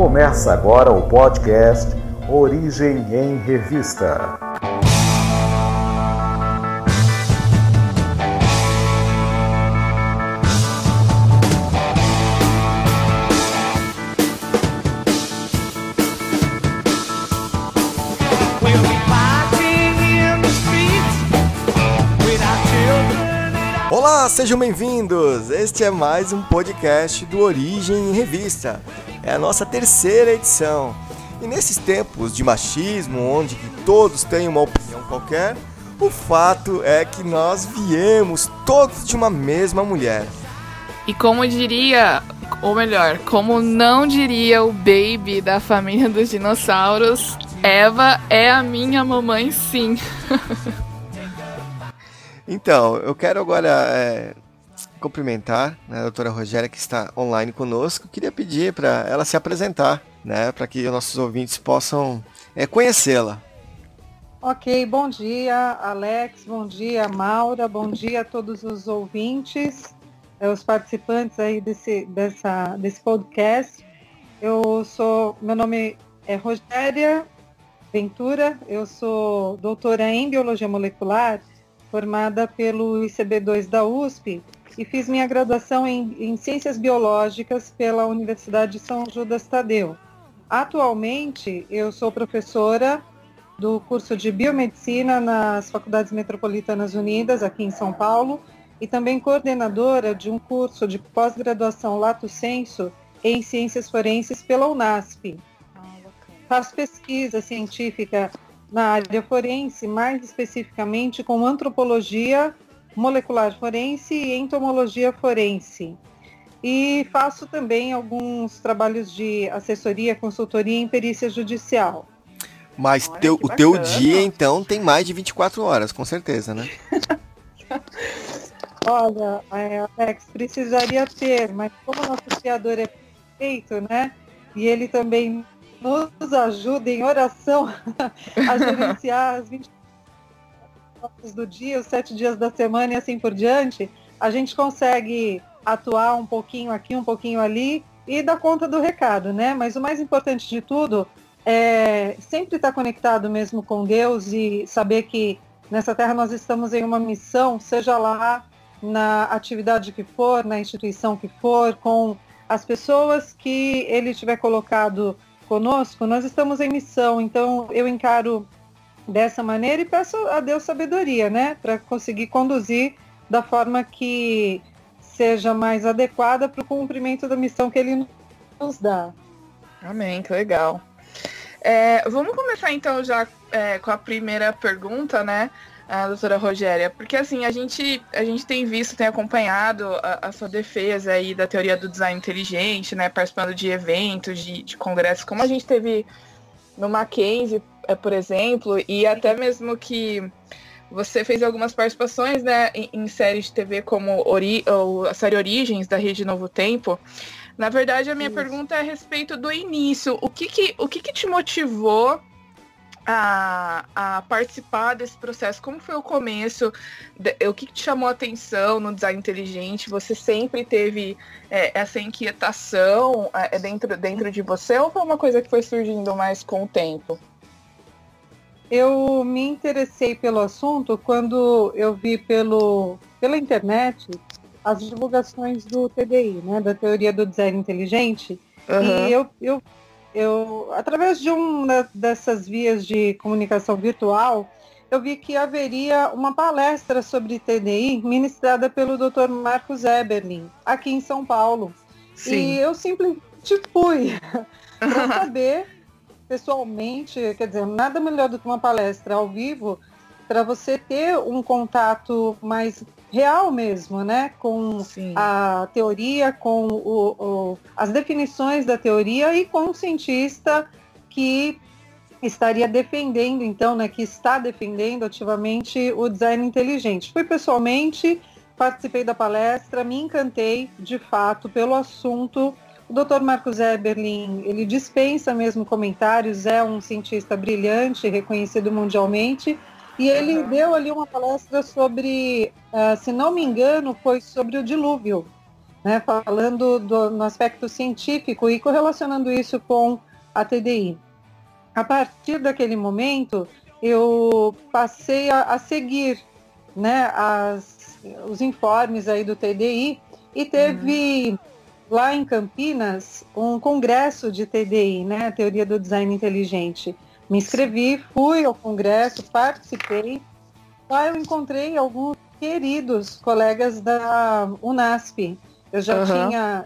Começa agora o podcast Origem em Revista. Olá, sejam bem-vindos! Este é mais um podcast do Origem em Revista. É a nossa terceira edição. E nesses tempos de machismo, onde todos têm uma opinião qualquer, o fato é que nós viemos todos de uma mesma mulher. E como diria, ou melhor, como não diria o baby da família dos dinossauros, Eva é a minha mamãe sim. Então, eu quero agora é, cumprimentar né, a doutora Rogéria, que está online conosco. Queria pedir para ela se apresentar, né, para que os nossos ouvintes possam é, conhecê-la. Ok, bom dia, Alex, bom dia, Maura, bom dia a todos os ouvintes, é, os participantes aí desse, dessa, desse podcast. Eu sou, meu nome é Rogéria Ventura, eu sou doutora em Biologia Molecular formada pelo ICB2 da USP e fiz minha graduação em, em Ciências Biológicas pela Universidade de São Judas Tadeu. Atualmente, eu sou professora do curso de Biomedicina nas Faculdades Metropolitanas Unidas, aqui em São Paulo, e também coordenadora de um curso de pós-graduação Lato Senso em Ciências Forenses pela UNASP. Ah, Faço pesquisa científica na área forense, mais especificamente com antropologia molecular forense e entomologia forense. E faço também alguns trabalhos de assessoria, consultoria em perícia judicial. Mas teu, o teu dia, então, tem mais de 24 horas, com certeza, né? Olha, é, Alex, precisaria ter, mas como nosso criador é perfeito, né? E ele também nos ajuda em oração a gerenciar as 20 horas do dia, os sete dias da semana e assim por diante, a gente consegue atuar um pouquinho aqui, um pouquinho ali e dar conta do recado, né? Mas o mais importante de tudo é sempre estar conectado mesmo com Deus e saber que nessa terra nós estamos em uma missão, seja lá na atividade que for, na instituição que for, com as pessoas que ele tiver colocado conosco, nós estamos em missão, então eu encaro dessa maneira e peço a Deus sabedoria, né, para conseguir conduzir da forma que seja mais adequada para o cumprimento da missão que Ele nos dá. Amém, que legal. É, vamos começar então já é, com a primeira pergunta, né? a doutora Rogéria, porque assim, a gente, a gente tem visto, tem acompanhado a, a, sua defesa aí da teoria do design inteligente, né, participando de eventos, de, de congressos, como a gente teve no Mackenzie, por exemplo, e até mesmo que você fez algumas participações, né, em, em séries de TV como Ori, ou a série Origens, da Rede Novo Tempo, na verdade, a minha Isso. pergunta é a respeito do início. O que que, o que, que te motivou a, a, participar desse processo? Como foi o começo? De, o que te chamou a atenção no design inteligente? Você sempre teve é, essa inquietação é, dentro, dentro de você ou foi uma coisa que foi surgindo mais com o tempo? Eu me interessei pelo assunto quando eu vi pelo, pela internet as divulgações do TDI, né, da teoria do design inteligente. Uhum. E eu, eu eu, através de uma dessas vias de comunicação virtual, eu vi que haveria uma palestra sobre TDI ministrada pelo Dr. Marcos Eberlin, aqui em São Paulo. Sim. E eu simplesmente fui para saber pessoalmente, quer dizer, nada melhor do que uma palestra ao vivo para você ter um contato mais real mesmo, né? Com Sim. a teoria, com o, o, as definições da teoria e com um cientista que estaria defendendo, então, né, que está defendendo ativamente o design inteligente. Fui pessoalmente, participei da palestra, me encantei de fato pelo assunto. O Dr. Marcos Eberlin, ele dispensa mesmo comentários, é um cientista brilhante, reconhecido mundialmente, e ele uhum. deu ali uma palestra sobre, uh, se não me engano, foi sobre o dilúvio. né, falando do, no aspecto científico e correlacionando isso com a TDI. A partir daquele momento, eu passei a, a seguir né, as, os informes aí do TDI e teve uhum. Lá em Campinas um congresso de TDI, né, Teoria do Design Inteligente. Me inscrevi, fui ao congresso, participei. Lá eu encontrei alguns queridos colegas da Unasp. Eu já uhum. tinha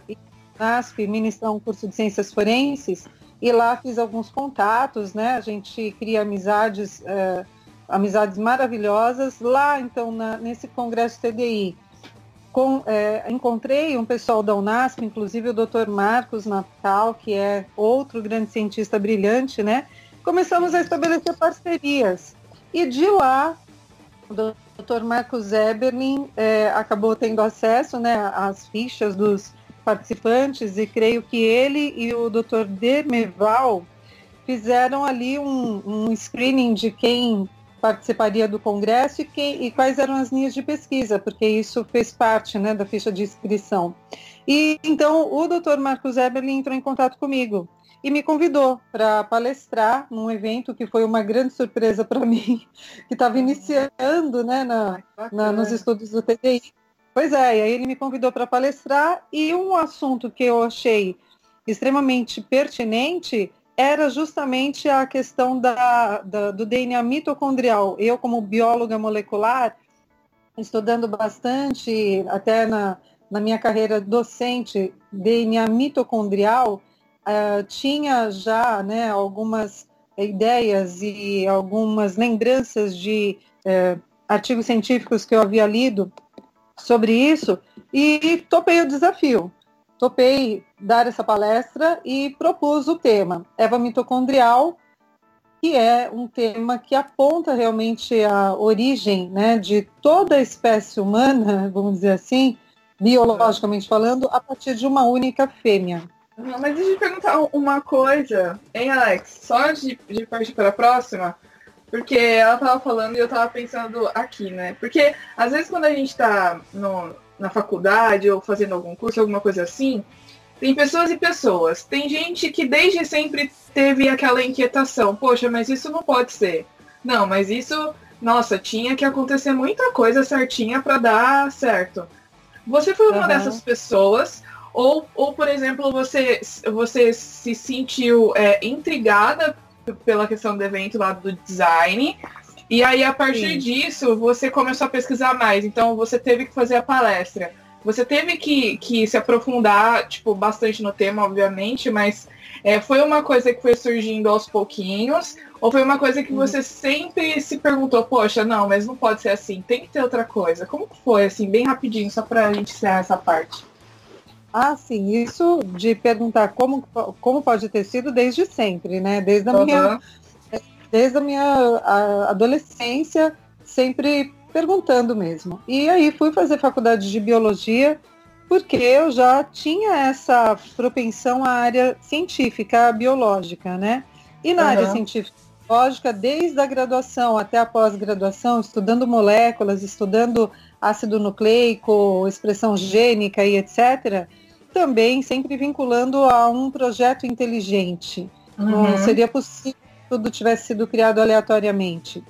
Unasp ministrar um curso de ciências forenses e lá fiz alguns contatos, né? A gente cria amizades, é, amizades maravilhosas. Lá, então, na, nesse congresso TDI, com, é, encontrei um pessoal da Unasp, inclusive o Dr. Marcos Natal, que é outro grande cientista brilhante, né? Começamos a estabelecer parcerias. E de lá, o Dr. Marcos Eberlin é, acabou tendo acesso né, às fichas dos participantes e creio que ele e o Dr. Dermeval fizeram ali um, um screening de quem participaria do congresso e, quem, e, quais eram as linhas de pesquisa, porque isso fez parte né, da ficha de inscrição. E então o Dr. Marcos Eberlin entrou em contato comigo e me convidou para palestrar num evento que foi uma grande surpresa para mim, que estava iniciando né, na, na, nos estudos do TDI. Pois é, e aí ele me convidou para palestrar e um assunto que eu achei extremamente pertinente era justamente a questão da, da, do DNA mitocondrial. Eu, como bióloga molecular, estudando bastante, até na, na minha carreira docente, DNA mitocondrial, uh, tinha já né, algumas ideias e algumas lembranças de uh, artigos científicos que eu havia lido sobre isso e topei o desafio. Topei dar essa palestra e propus o tema Eva mitocondrial, que é um tema que aponta realmente a origem né, de toda a espécie humana, vamos dizer assim, biologicamente falando, a partir de uma única fêmea. mas deixa eu perguntar uma coisa, hein, Alex? Só de, de partir para a próxima, porque ela tava falando e eu tava pensando aqui, né? Porque às vezes quando a gente tá no, na faculdade ou fazendo algum curso, alguma coisa assim, tem pessoas e pessoas. Tem gente que desde sempre teve aquela inquietação, poxa, mas isso não pode ser. Não, mas isso, nossa, tinha que acontecer muita coisa certinha para dar certo. Você foi uma uhum. dessas pessoas, ou, ou por exemplo, você, você se sentiu é, intrigada pela questão do evento lá do design. E aí, a partir Sim. disso, você começou a pesquisar mais. Então, você teve que fazer a palestra. Você teve que, que se aprofundar, tipo, bastante no tema, obviamente, mas é, foi uma coisa que foi surgindo aos pouquinhos? Ou foi uma coisa que uhum. você sempre se perguntou, poxa, não, mas não pode ser assim, tem que ter outra coisa. Como foi, assim, bem rapidinho, só pra gente encerrar essa parte? Ah, sim, isso de perguntar como, como pode ter sido desde sempre, né? Desde a uhum. minha, desde a minha adolescência, sempre perguntando mesmo. E aí fui fazer faculdade de biologia porque eu já tinha essa propensão à área científica, biológica, né? E na uhum. área científica biológica, desde a graduação até a pós-graduação, estudando moléculas, estudando ácido nucleico, expressão gênica e etc., também sempre vinculando a um projeto inteligente. Uhum. Não seria possível tudo tivesse sido criado aleatoriamente.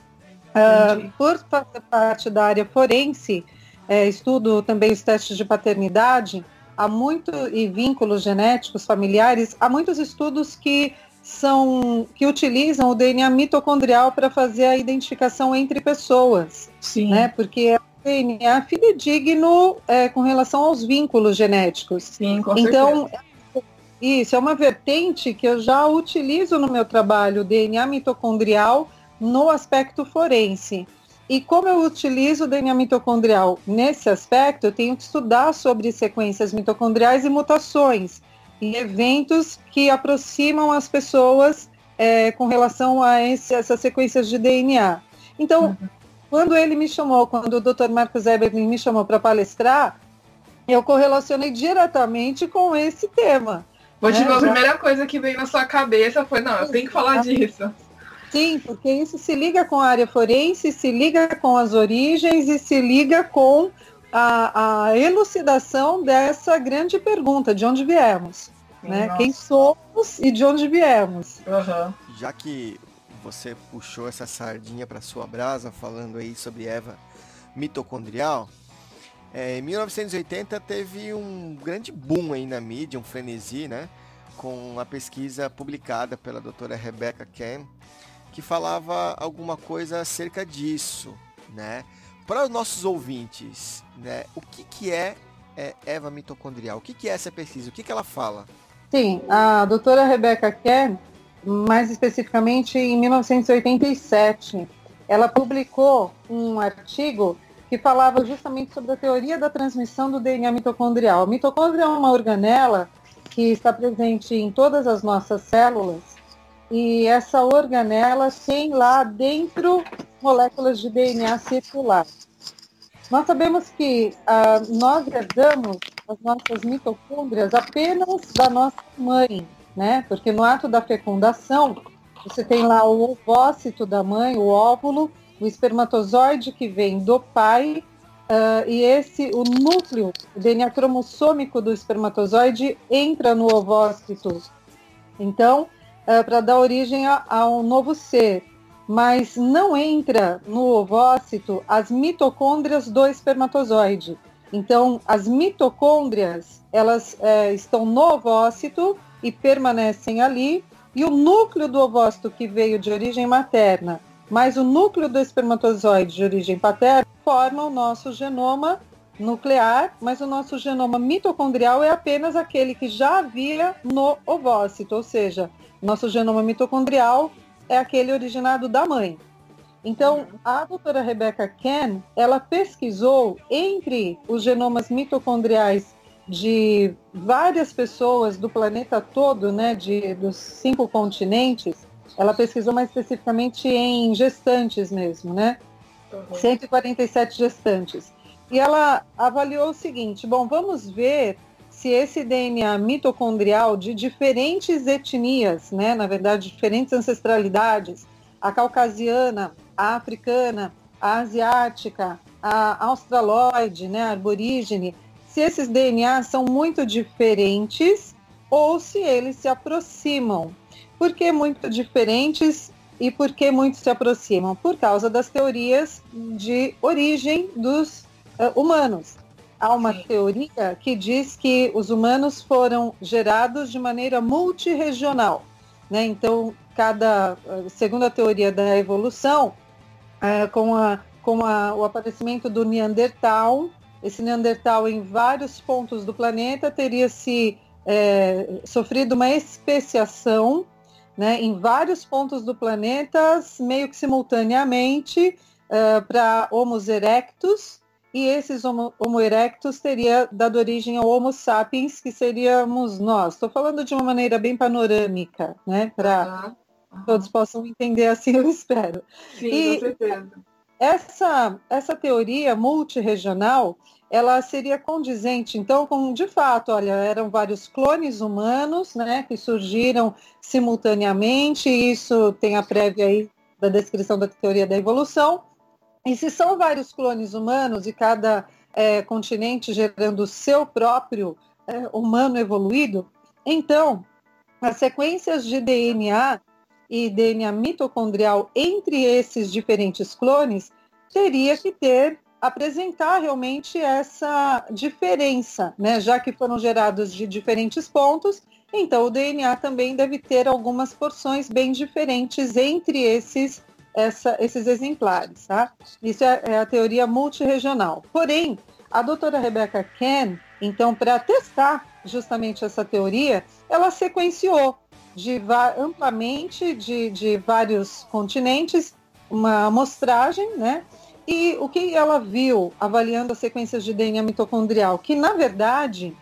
Uh, por fazer parte da área forense, é, estudo também os testes de paternidade, há muito e vínculos genéticos familiares, há muitos estudos que são que utilizam o DNA mitocondrial para fazer a identificação entre pessoas, Sim. né? Porque DNA fidedigno é, com relação aos vínculos genéticos. Sim, com então, certeza. Isso é uma vertente que eu já utilizo no meu trabalho, DNA mitocondrial, no aspecto forense. E como eu utilizo o DNA mitocondrial nesse aspecto, eu tenho que estudar sobre sequências mitocondriais e mutações e eventos que aproximam as pessoas é, com relação a esse, essas sequências de DNA. Então, uhum. Quando ele me chamou, quando o Dr. Marcos Eberlin me chamou para palestrar, eu correlacionei diretamente com esse tema. Vou né? a primeira coisa que veio na sua cabeça foi, não, eu tenho que falar disso. Sim, porque isso se liga com a área forense, se liga com as origens e se liga com a, a elucidação dessa grande pergunta, de onde viemos. Né? Quem somos e de onde viemos. Uhum. Já que você puxou essa sardinha para sua brasa, falando aí sobre Eva mitocondrial, é, em 1980 teve um grande boom aí na mídia, um frenesi, né? Com a pesquisa publicada pela doutora Rebecca Ken, que falava alguma coisa acerca disso, né? Para os nossos ouvintes, né? O que, que é, é Eva mitocondrial? O que, que é essa pesquisa? O que, que ela fala? Sim, a doutora Rebecca Ken mais especificamente em 1987. Ela publicou um artigo que falava justamente sobre a teoria da transmissão do DNA mitocondrial. A mitocôndria é uma organela que está presente em todas as nossas células e essa organela tem lá dentro moléculas de DNA circular. Nós sabemos que ah, nós herdamos as nossas mitocôndrias apenas da nossa mãe, né? Porque no ato da fecundação, você tem lá o ovócito da mãe, o óvulo, o espermatozoide que vem do pai, uh, e esse, o núcleo, o DNA cromossômico do espermatozoide entra no ovócito. Então, uh, para dar origem a, a um novo ser. Mas não entra no ovócito as mitocôndrias do espermatozoide. Então, as mitocôndrias, elas é, estão no ovócito e permanecem ali, e o núcleo do ovócito que veio de origem materna, mais o núcleo do espermatozoide de origem paterna, formam o nosso genoma nuclear, mas o nosso genoma mitocondrial é apenas aquele que já havia no ovócito, ou seja, nosso genoma mitocondrial é aquele originado da mãe. Então, a doutora Rebecca Ken, ela pesquisou entre os genomas mitocondriais de várias pessoas do planeta todo, né, de, dos cinco continentes, ela pesquisou mais especificamente em gestantes mesmo, né? Uhum. 147 gestantes. E ela avaliou o seguinte, bom, vamos ver se esse DNA mitocondrial de diferentes etnias, né, na verdade, diferentes ancestralidades, a caucasiana, a africana, a asiática, a australoide, né, a aborígene, se esses DNAs são muito diferentes ou se eles se aproximam. Por que muito diferentes e por que muito se aproximam? Por causa das teorias de origem dos uh, humanos. Há uma Sim. teoria que diz que os humanos foram gerados de maneira multirregional. Né? Então, cada, uh, segundo a teoria da evolução, uh, com, a, com a, o aparecimento do Neandertal, esse Neandertal em vários pontos do planeta teria se é, sofrido uma especiação né, em vários pontos do planeta, meio que simultaneamente, é, para Homo erectus, e esses Homo, Homo erectus teria dado origem ao Homo sapiens, que seríamos nós. Estou falando de uma maneira bem panorâmica, né, para uhum. todos possam entender assim, eu espero. Sim, e, com certeza. Essa, essa teoria multiregional, ela seria condizente, então, com, de fato, olha, eram vários clones humanos, né, que surgiram simultaneamente, isso tem a prévia aí da descrição da teoria da evolução, e se são vários clones humanos e cada é, continente gerando o seu próprio é, humano evoluído, então, as sequências de DNA e DNA mitocondrial entre esses diferentes clones teria que ter apresentar realmente essa diferença, né? Já que foram gerados de diferentes pontos, então o DNA também deve ter algumas porções bem diferentes entre esses, essa, esses exemplares, tá? Isso é, é a teoria multiregional. Porém, a doutora Rebecca Ken, então, para testar justamente essa teoria, ela sequenciou de, amplamente de, de vários continentes uma amostragem, né? E o que ela viu avaliando as sequências de DNA mitocondrial? Que, na verdade,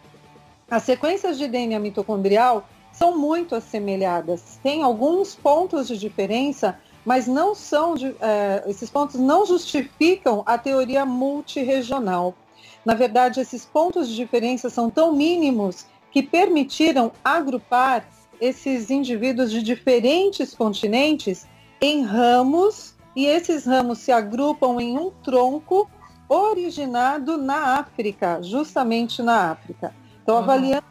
as sequências de DNA mitocondrial são muito assemelhadas. Tem alguns pontos de diferença, mas não são de, é, esses pontos não justificam a teoria multiregional. Na verdade, esses pontos de diferença são tão mínimos que permitiram agrupar esses indivíduos de diferentes continentes em ramos e esses ramos se agrupam em um tronco originado na África, justamente na África. Então, uhum. avaliando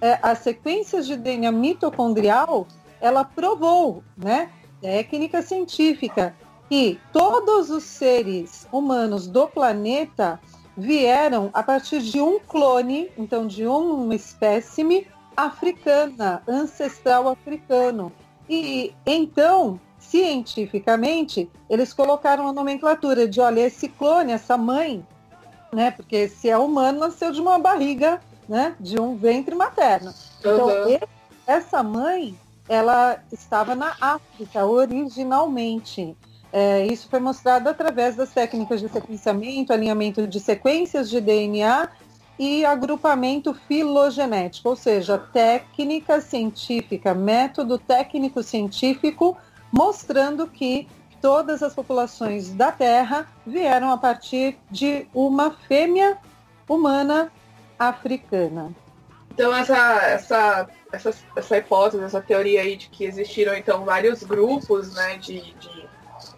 é, as sequências de DNA mitocondrial, ela provou, né, técnica científica, que todos os seres humanos do planeta vieram a partir de um clone, então de uma espécime africana, ancestral africano. E então, cientificamente, eles colocaram a nomenclatura de, olha, esse clone, essa mãe, né? Porque se é humano, nasceu de uma barriga, né? De um ventre materno. Então, uhum. essa mãe, ela estava na África originalmente. É, isso foi mostrado através das técnicas de sequenciamento, alinhamento de sequências de DNA e agrupamento filogenético, ou seja, técnica científica, método técnico científico, mostrando que todas as populações da Terra vieram a partir de uma fêmea humana africana. Então essa, essa, essa, essa hipótese, essa teoria aí de que existiram então vários grupos né, de, de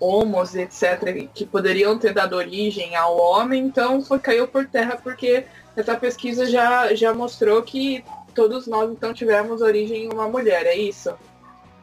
homos, etc., que poderiam ter dado origem ao homem, então foi, caiu por terra porque essa pesquisa já, já mostrou que todos nós então tivemos origem em uma mulher, é isso?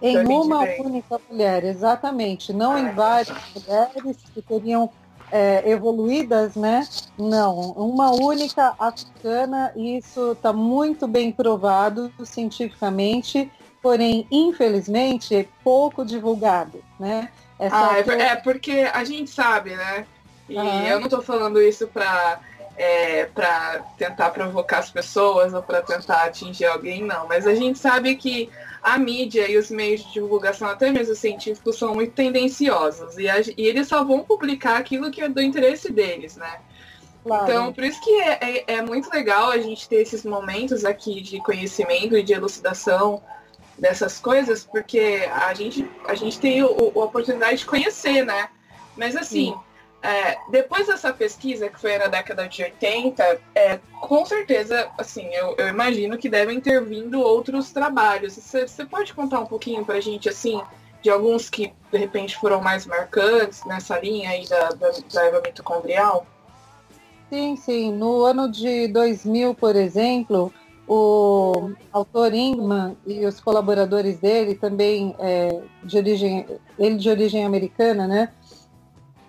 Em uma única mulher, exatamente. Não ah, em várias mulheres que teriam é, evoluídas, né? Não, uma única africana, e isso está muito bem provado cientificamente, porém, infelizmente, pouco divulgado, né? Essa ah, é, é, porque a gente sabe, né? E eu não estou falando isso para é, para tentar provocar as pessoas ou para tentar atingir alguém, não. Mas a gente sabe que a mídia e os meios de divulgação, até mesmo científicos, são muito tendenciosos. E, a, e eles só vão publicar aquilo que é do interesse deles, né? Claro. Então, por isso que é, é, é, muito legal a gente ter esses momentos aqui de conhecimento e de elucidação dessas coisas, porque a gente, a gente tem o, a oportunidade de conhecer, né? Mas assim, é, depois dessa pesquisa, que foi na década de 80, é, com certeza, assim, eu, eu imagino que devem ter vindo outros trabalhos. Você pode contar um pouquinho pra gente, assim, de alguns que de repente foram mais marcantes nessa linha aí da, da, da Eva mitocondrial? Sim, sim. No ano de 2000, por exemplo, o autor Ingman e os colaboradores dele, também é, de origem, ele de origem americana, né?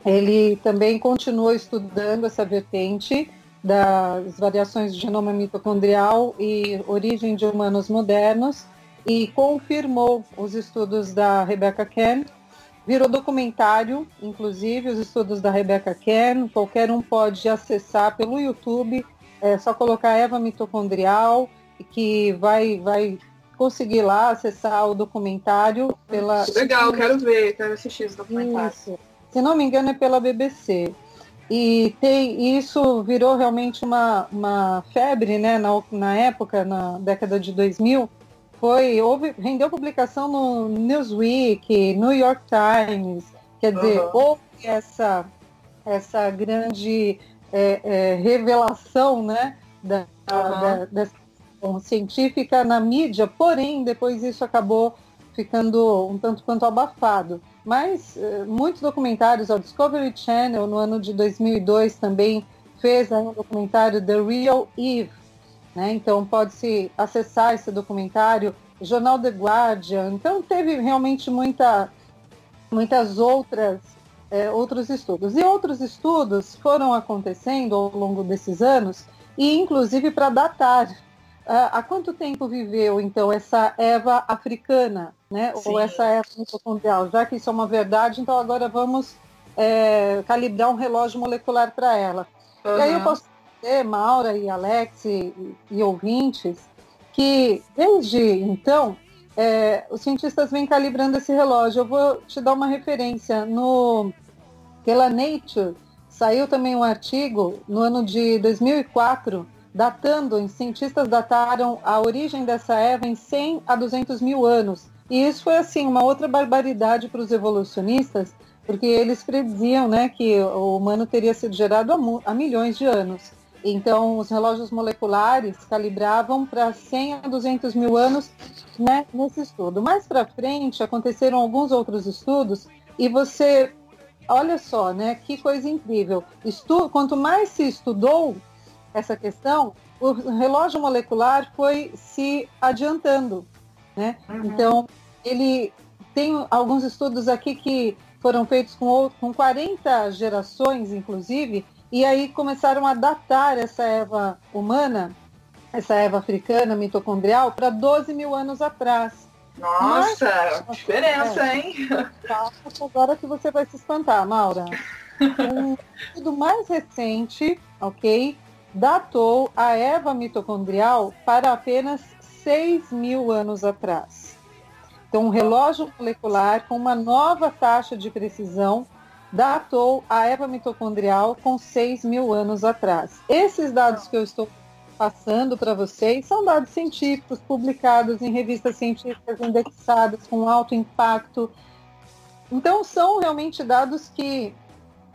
Ele também continuou estudando essa vertente das variações de genoma mitocondrial e origem de humanos modernos e confirmou os estudos da Rebecca Ken. Virou documentário, inclusive, os estudos da Rebecca Ken. Qualquer um pode acessar pelo YouTube é só colocar Eva mitocondrial, que vai, vai conseguir lá acessar o documentário pela. Legal, quero ver, quero assistir esse documentário. Isso. Se não me engano, é pela BBC. E tem, isso virou realmente uma, uma febre né, na, na época, na década de 2000. Foi, houve, rendeu publicação no Newsweek, New York Times. Quer dizer, uhum. houve essa, essa grande é, é, revelação né, da, uhum. da, dessa científica na mídia, porém depois isso acabou ficando um tanto quanto abafado. Mas eh, muitos documentários, o Discovery Channel no ano de 2002 também fez um documentário The Real Eve, né? Então pode-se acessar esse documentário, Jornal The Guardian. Então teve realmente muita, muitas outras é, outros estudos. E outros estudos foram acontecendo ao longo desses anos, e inclusive para datar há quanto tempo viveu, então, essa Eva africana, né? Sim. Ou essa Eva mitocondrial? Já que isso é uma verdade, então agora vamos é, calibrar um relógio molecular para ela. Uhum. E aí eu posso dizer, Maura e Alex e, e ouvintes, que desde então é, os cientistas vêm calibrando esse relógio. Eu vou te dar uma referência. No, pela Nature, saiu também um artigo no ano de 2004, datando, cientistas dataram a origem dessa Eva em 100 a 200 mil anos. E isso foi, assim, uma outra barbaridade para os evolucionistas, porque eles prediziam né, que o humano teria sido gerado há, há milhões de anos. Então, os relógios moleculares calibravam para 100 a 200 mil anos né, nesse estudo. Mais para frente, aconteceram alguns outros estudos e você olha só, né? Que coisa incrível. Estu quanto mais se estudou essa questão, o relógio molecular foi se adiantando, né? Uhum. Então, ele tem alguns estudos aqui que foram feitos com, com 40 gerações, inclusive, e aí começaram a datar essa Eva humana, essa Eva africana mitocondrial, para 12 mil anos atrás. Nossa, Mas, diferença, é, hein? Agora que você vai se espantar, Maura. Um estudo mais recente, ok, datou a Eva mitocondrial para apenas 6 mil anos atrás. Então, um relógio molecular com uma nova taxa de precisão datou a Eva mitocondrial com 6 mil anos atrás. Esses dados que eu estou passando para vocês são dados científicos publicados em revistas científicas indexadas com alto impacto. Então, são realmente dados que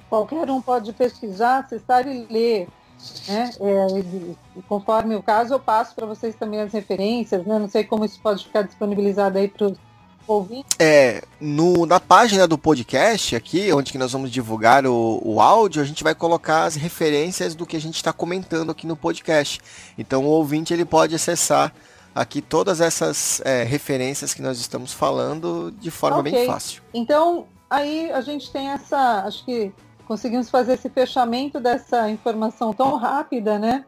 qualquer um pode pesquisar, acessar e ler. Né? É, conforme o caso, eu passo para vocês também as referências. Né? Não sei como isso pode ficar disponibilizado aí para os é, no, na página do podcast aqui, onde que nós vamos divulgar o, o áudio, a gente vai colocar as referências do que a gente está comentando aqui no podcast. Então o ouvinte ele pode acessar aqui todas essas é, referências que nós estamos falando de forma okay. bem fácil. Então aí a gente tem essa, acho que conseguimos fazer esse fechamento dessa informação tão rápida, né?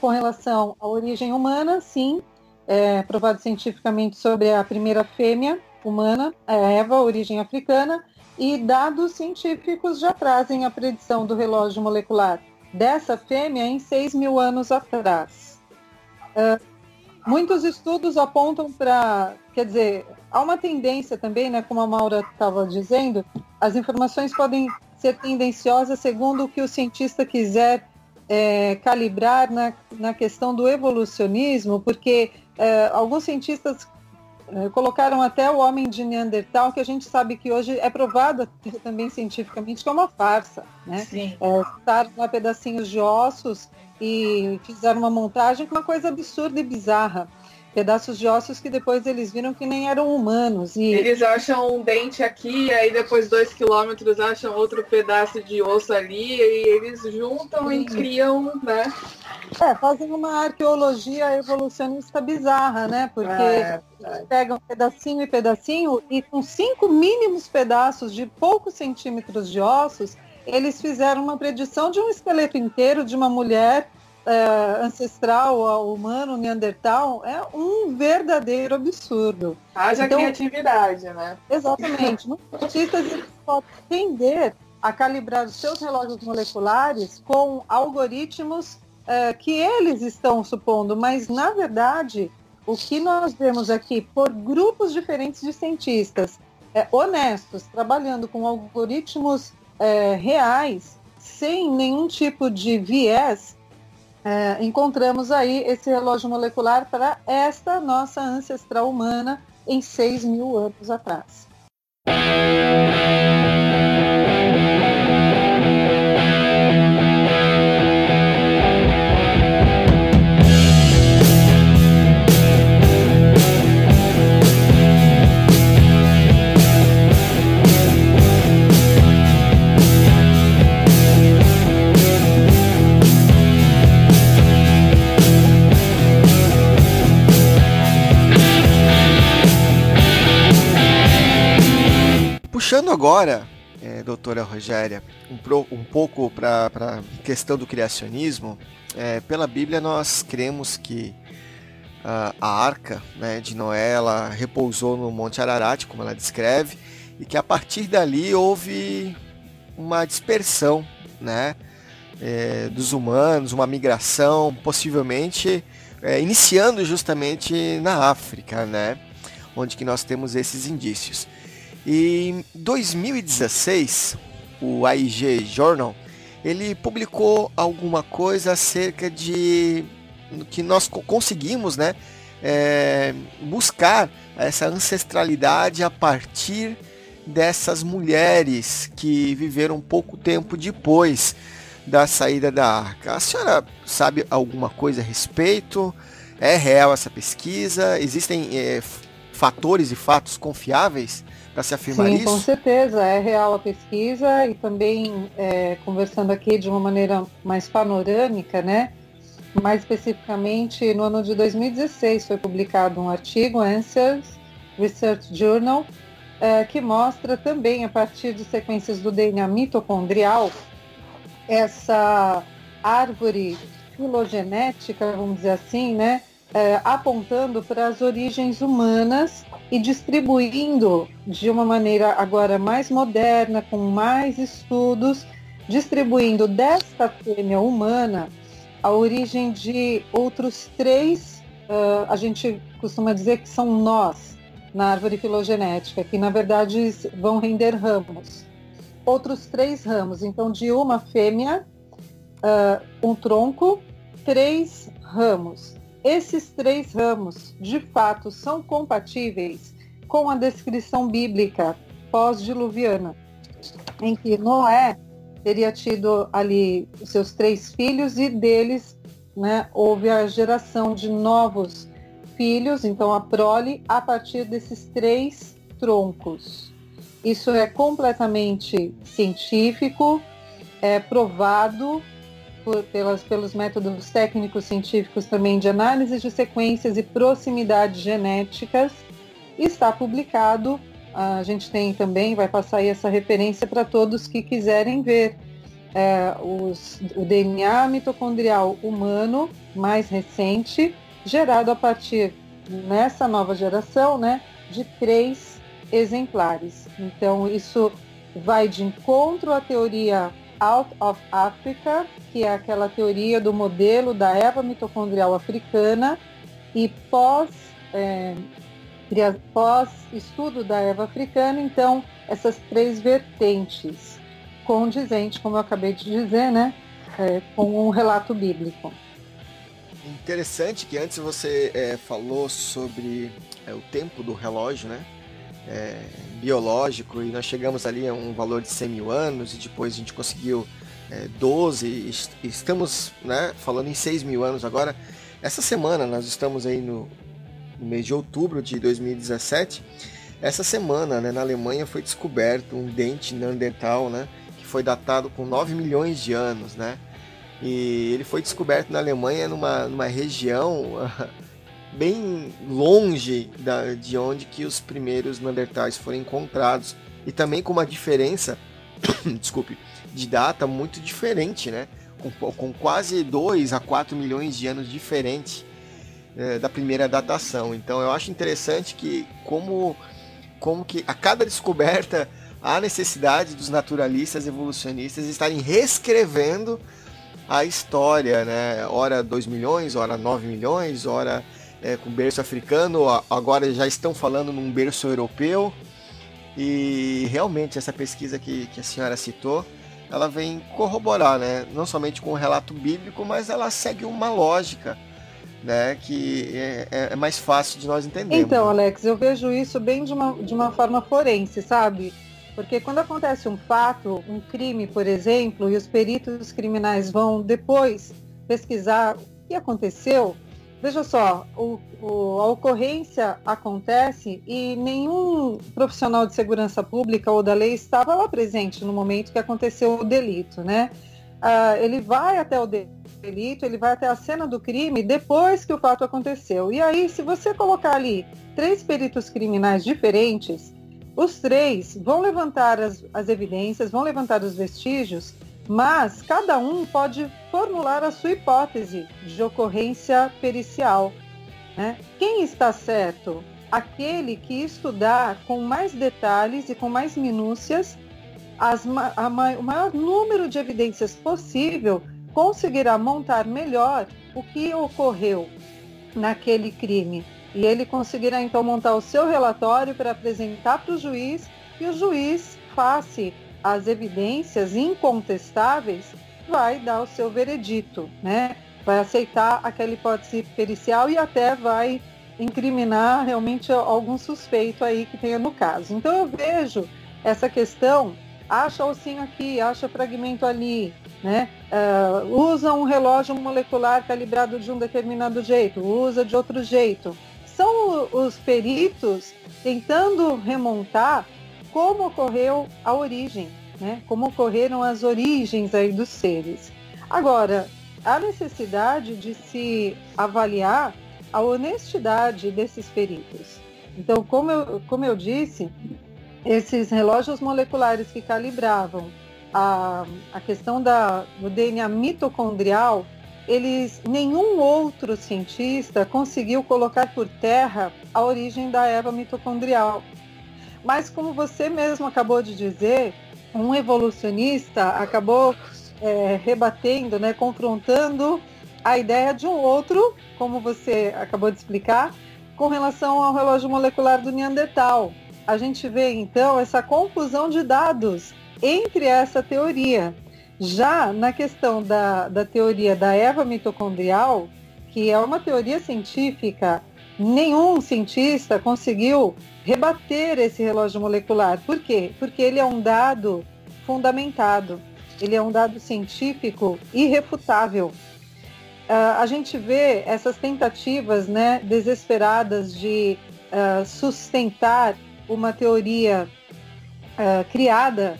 Com relação à origem humana, sim, é, provado cientificamente sobre a primeira fêmea humana, a Eva, origem africana, e dados científicos já trazem a predição do relógio molecular dessa fêmea em 6 mil anos atrás. Uh, muitos estudos apontam para, quer dizer, há uma tendência também, né, como a Maura estava dizendo, as informações podem ser tendenciosas segundo o que o cientista quiser é, calibrar na, na questão do evolucionismo, porque é, alguns cientistas é, colocaram até o homem de Neandertal, que a gente sabe que hoje é provado também cientificamente que é uma farsa. Né? Sim. É, pedacinhos de ossos e fizeram uma montagem com uma coisa absurda e bizarra pedaços de ossos que depois eles viram que nem eram humanos. E... Eles acham um dente aqui, aí depois dois quilômetros acham outro pedaço de osso ali, e eles juntam Sim. e criam, né? É, fazem uma arqueologia evolucionista bizarra, né? Porque é, é. pegam pedacinho e pedacinho e com cinco mínimos pedaços de poucos centímetros de ossos, eles fizeram uma predição de um esqueleto inteiro de uma mulher é, ancestral ao humano neandertal é um verdadeiro absurdo. Haja então, criatividade, né? Exatamente. Muitos cientistas podem tender a calibrar os seus relógios moleculares com algoritmos é, que eles estão supondo, mas na verdade o que nós vemos aqui por grupos diferentes de cientistas é, honestos, trabalhando com algoritmos é, reais, sem nenhum tipo de viés, é, encontramos aí esse relógio molecular para esta nossa ancestral humana em 6 mil anos atrás. Puxando agora, é, doutora Rogéria, um, pro, um pouco para a questão do criacionismo, é, pela Bíblia nós cremos que a, a arca né, de Noé ela repousou no Monte Ararat, como ela descreve, e que a partir dali houve uma dispersão né, é, dos humanos, uma migração, possivelmente é, iniciando justamente na África, né, onde que nós temos esses indícios. E em 2016, o AIG Journal ele publicou alguma coisa acerca de que nós conseguimos, né, é, buscar essa ancestralidade a partir dessas mulheres que viveram pouco tempo depois da saída da arca. A senhora sabe alguma coisa a respeito? É real essa pesquisa? Existem é, fatores e fatos confiáveis para se afirmar Sim, isso? com certeza, é real a pesquisa e também é, conversando aqui de uma maneira mais panorâmica, né? Mais especificamente, no ano de 2016 foi publicado um artigo, Answers Research Journal, é, que mostra também, a partir de sequências do DNA mitocondrial, essa árvore filogenética, vamos dizer assim, né? É, apontando para as origens humanas e distribuindo de uma maneira agora mais moderna, com mais estudos, distribuindo desta fêmea humana a origem de outros três, uh, a gente costuma dizer que são nós na árvore filogenética, que na verdade vão render ramos. Outros três ramos, então de uma fêmea, uh, um tronco, três ramos. Esses três ramos, de fato, são compatíveis com a descrição bíblica pós-diluviana, em que Noé teria tido ali seus três filhos e deles né, houve a geração de novos filhos, então a prole, a partir desses três troncos. Isso é completamente científico, é provado pelas, pelos métodos técnicos científicos também de análise de sequências e proximidades genéticas. Está publicado, a gente tem também, vai passar aí essa referência para todos que quiserem ver é, os, o DNA mitocondrial humano mais recente, gerado a partir, nessa nova geração, né, de três exemplares. Então, isso vai de encontro à teoria Out of Africa, que é aquela teoria do modelo da erva mitocondrial africana, e pós, é, pós estudo da erva africana, então, essas três vertentes, condizente, como eu acabei de dizer, né, é, com um relato bíblico. Interessante que antes você é, falou sobre é, o tempo do relógio, né? É, biológico e nós chegamos ali a um valor de 100 mil anos e depois a gente conseguiu é, 12 e estamos né, falando em 6 mil anos agora. Essa semana nós estamos aí no, no mês de outubro de 2017. Essa semana né, na Alemanha foi descoberto um dente neandertal né, que foi datado com 9 milhões de anos. Né? E ele foi descoberto na Alemanha numa, numa região bem longe da, de onde que os primeiros Neandertais foram encontrados e também com uma diferença, desculpe, de data muito diferente, né? Com, com quase 2 a 4 milhões de anos diferente é, da primeira datação. Então eu acho interessante que como, como que a cada descoberta há necessidade dos naturalistas evolucionistas estarem reescrevendo a história, né? Ora 2 milhões, ora 9 milhões, ora é, com berço africano, agora já estão falando num berço europeu. E realmente essa pesquisa que, que a senhora citou, ela vem corroborar, né? Não somente com o relato bíblico, mas ela segue uma lógica, né? Que é, é, é mais fácil de nós entendermos. Então, Alex, eu vejo isso bem de uma, de uma forma forense, sabe? Porque quando acontece um fato, um crime, por exemplo, e os peritos criminais vão depois pesquisar o que aconteceu, Veja só, o, o, a ocorrência acontece e nenhum profissional de segurança pública ou da lei estava lá presente no momento que aconteceu o delito, né? Ah, ele vai até o delito, ele vai até a cena do crime depois que o fato aconteceu. E aí, se você colocar ali três peritos criminais diferentes, os três vão levantar as, as evidências, vão levantar os vestígios mas cada um pode formular a sua hipótese de ocorrência pericial. Né? Quem está certo? Aquele que estudar com mais detalhes e com mais minúcias as, a, o maior número de evidências possível conseguirá montar melhor o que ocorreu naquele crime. E ele conseguirá então montar o seu relatório para apresentar para o juiz e o juiz, face as evidências incontestáveis, vai dar o seu veredito, né? Vai aceitar aquela hipótese pericial e até vai incriminar realmente algum suspeito aí que tenha no caso. Então eu vejo essa questão, acha ossinho aqui, acha fragmento ali, né? Uh, usa um relógio molecular calibrado de um determinado jeito, usa de outro jeito. São os peritos tentando remontar como ocorreu a origem, né? como ocorreram as origens aí dos seres. Agora, há necessidade de se avaliar a honestidade desses peritos. Então, como eu, como eu disse, esses relógios moleculares que calibravam a, a questão da, do DNA mitocondrial, eles, nenhum outro cientista conseguiu colocar por terra a origem da erva mitocondrial. Mas como você mesmo acabou de dizer, um evolucionista acabou é, rebatendo, né, confrontando a ideia de um outro, como você acabou de explicar, com relação ao relógio molecular do Neandertal. A gente vê então essa confusão de dados entre essa teoria. Já na questão da, da teoria da Eva mitocondrial, que é uma teoria científica, nenhum cientista conseguiu rebater esse relógio molecular. Por quê? Porque ele é um dado fundamentado, ele é um dado científico irrefutável. Uh, a gente vê essas tentativas né, desesperadas de uh, sustentar uma teoria uh, criada,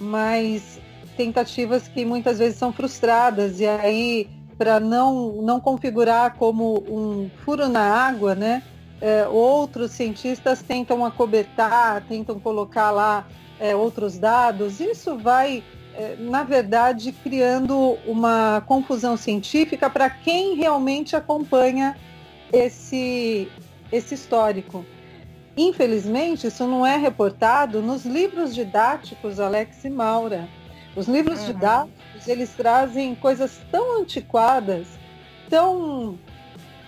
mas tentativas que muitas vezes são frustradas e aí para não não configurar como um furo na água, né? É, outros cientistas tentam acobertar, tentam colocar lá é, outros dados. Isso vai, é, na verdade, criando uma confusão científica para quem realmente acompanha esse, esse histórico. Infelizmente, isso não é reportado nos livros didáticos Alex e Maura. Os livros uhum. didáticos, eles trazem coisas tão antiquadas, tão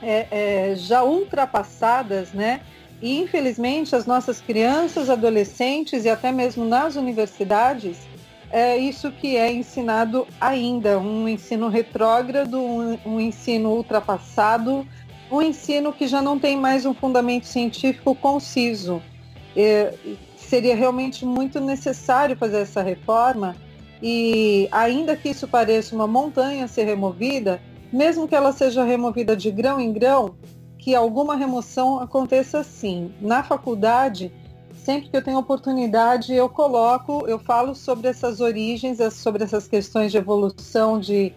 é, é, já ultrapassadas, né? E infelizmente as nossas crianças, adolescentes e até mesmo nas universidades, é isso que é ensinado ainda, um ensino retrógrado, um, um ensino ultrapassado, um ensino que já não tem mais um fundamento científico conciso. É, seria realmente muito necessário fazer essa reforma e ainda que isso pareça uma montanha a ser removida, mesmo que ela seja removida de grão em grão, que alguma remoção aconteça sim. Na faculdade, sempre que eu tenho oportunidade, eu coloco, eu falo sobre essas origens, sobre essas questões de evolução, de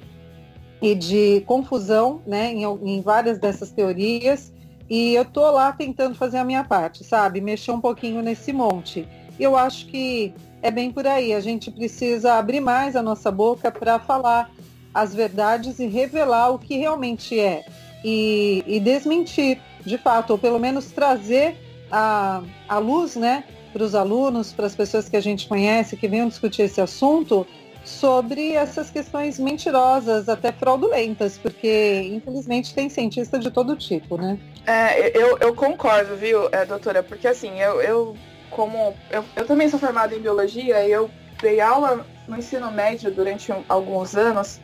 e de confusão né, em, em várias dessas teorias. E eu tô lá tentando fazer a minha parte, sabe? Mexer um pouquinho nesse monte. Eu acho que é bem por aí. A gente precisa abrir mais a nossa boca para falar as verdades e revelar o que realmente é. E, e desmentir, de fato, ou pelo menos trazer a, a luz né, para os alunos, para as pessoas que a gente conhece, que venham discutir esse assunto, sobre essas questões mentirosas, até fraudulentas, porque infelizmente tem cientista de todo tipo, né? É, eu, eu concordo, viu, é, doutora? Porque assim, eu, eu como. Eu, eu também sou formada em biologia e eu dei aula no ensino médio durante alguns anos.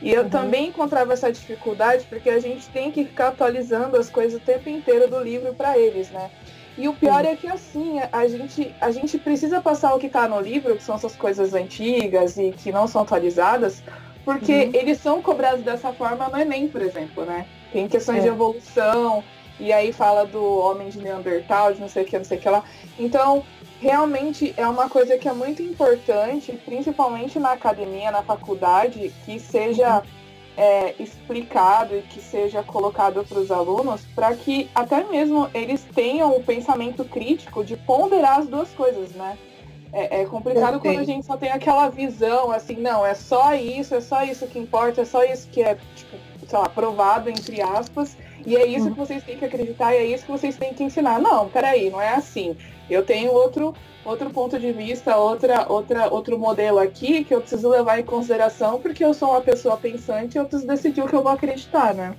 E eu uhum. também encontrava essa dificuldade porque a gente tem que ficar atualizando as coisas o tempo inteiro do livro para eles, né? E o pior é que assim, a gente, a gente precisa passar o que está no livro, que são essas coisas antigas e que não são atualizadas, porque uhum. eles são cobrados dessa forma no Enem, por exemplo, né? Tem questões é. de evolução, e aí fala do homem de Neandertal, de não sei o que, não sei o que lá. Então, realmente é uma coisa que é muito importante, principalmente na academia, na faculdade, que seja. É, explicado e que seja colocado para os alunos para que até mesmo eles tenham o pensamento crítico de ponderar as duas coisas, né? É, é complicado quando a gente só tem aquela visão assim, não, é só isso, é só isso que importa, é só isso que é, tipo, sei lá, provado, entre aspas, e é isso que vocês têm que acreditar e é isso que vocês têm que ensinar. Não, peraí, não é assim. Eu tenho outro outro ponto de vista, outra, outra, outro modelo aqui que eu preciso levar em consideração porque eu sou uma pessoa pensante e eu preciso decidir o que eu vou acreditar, né?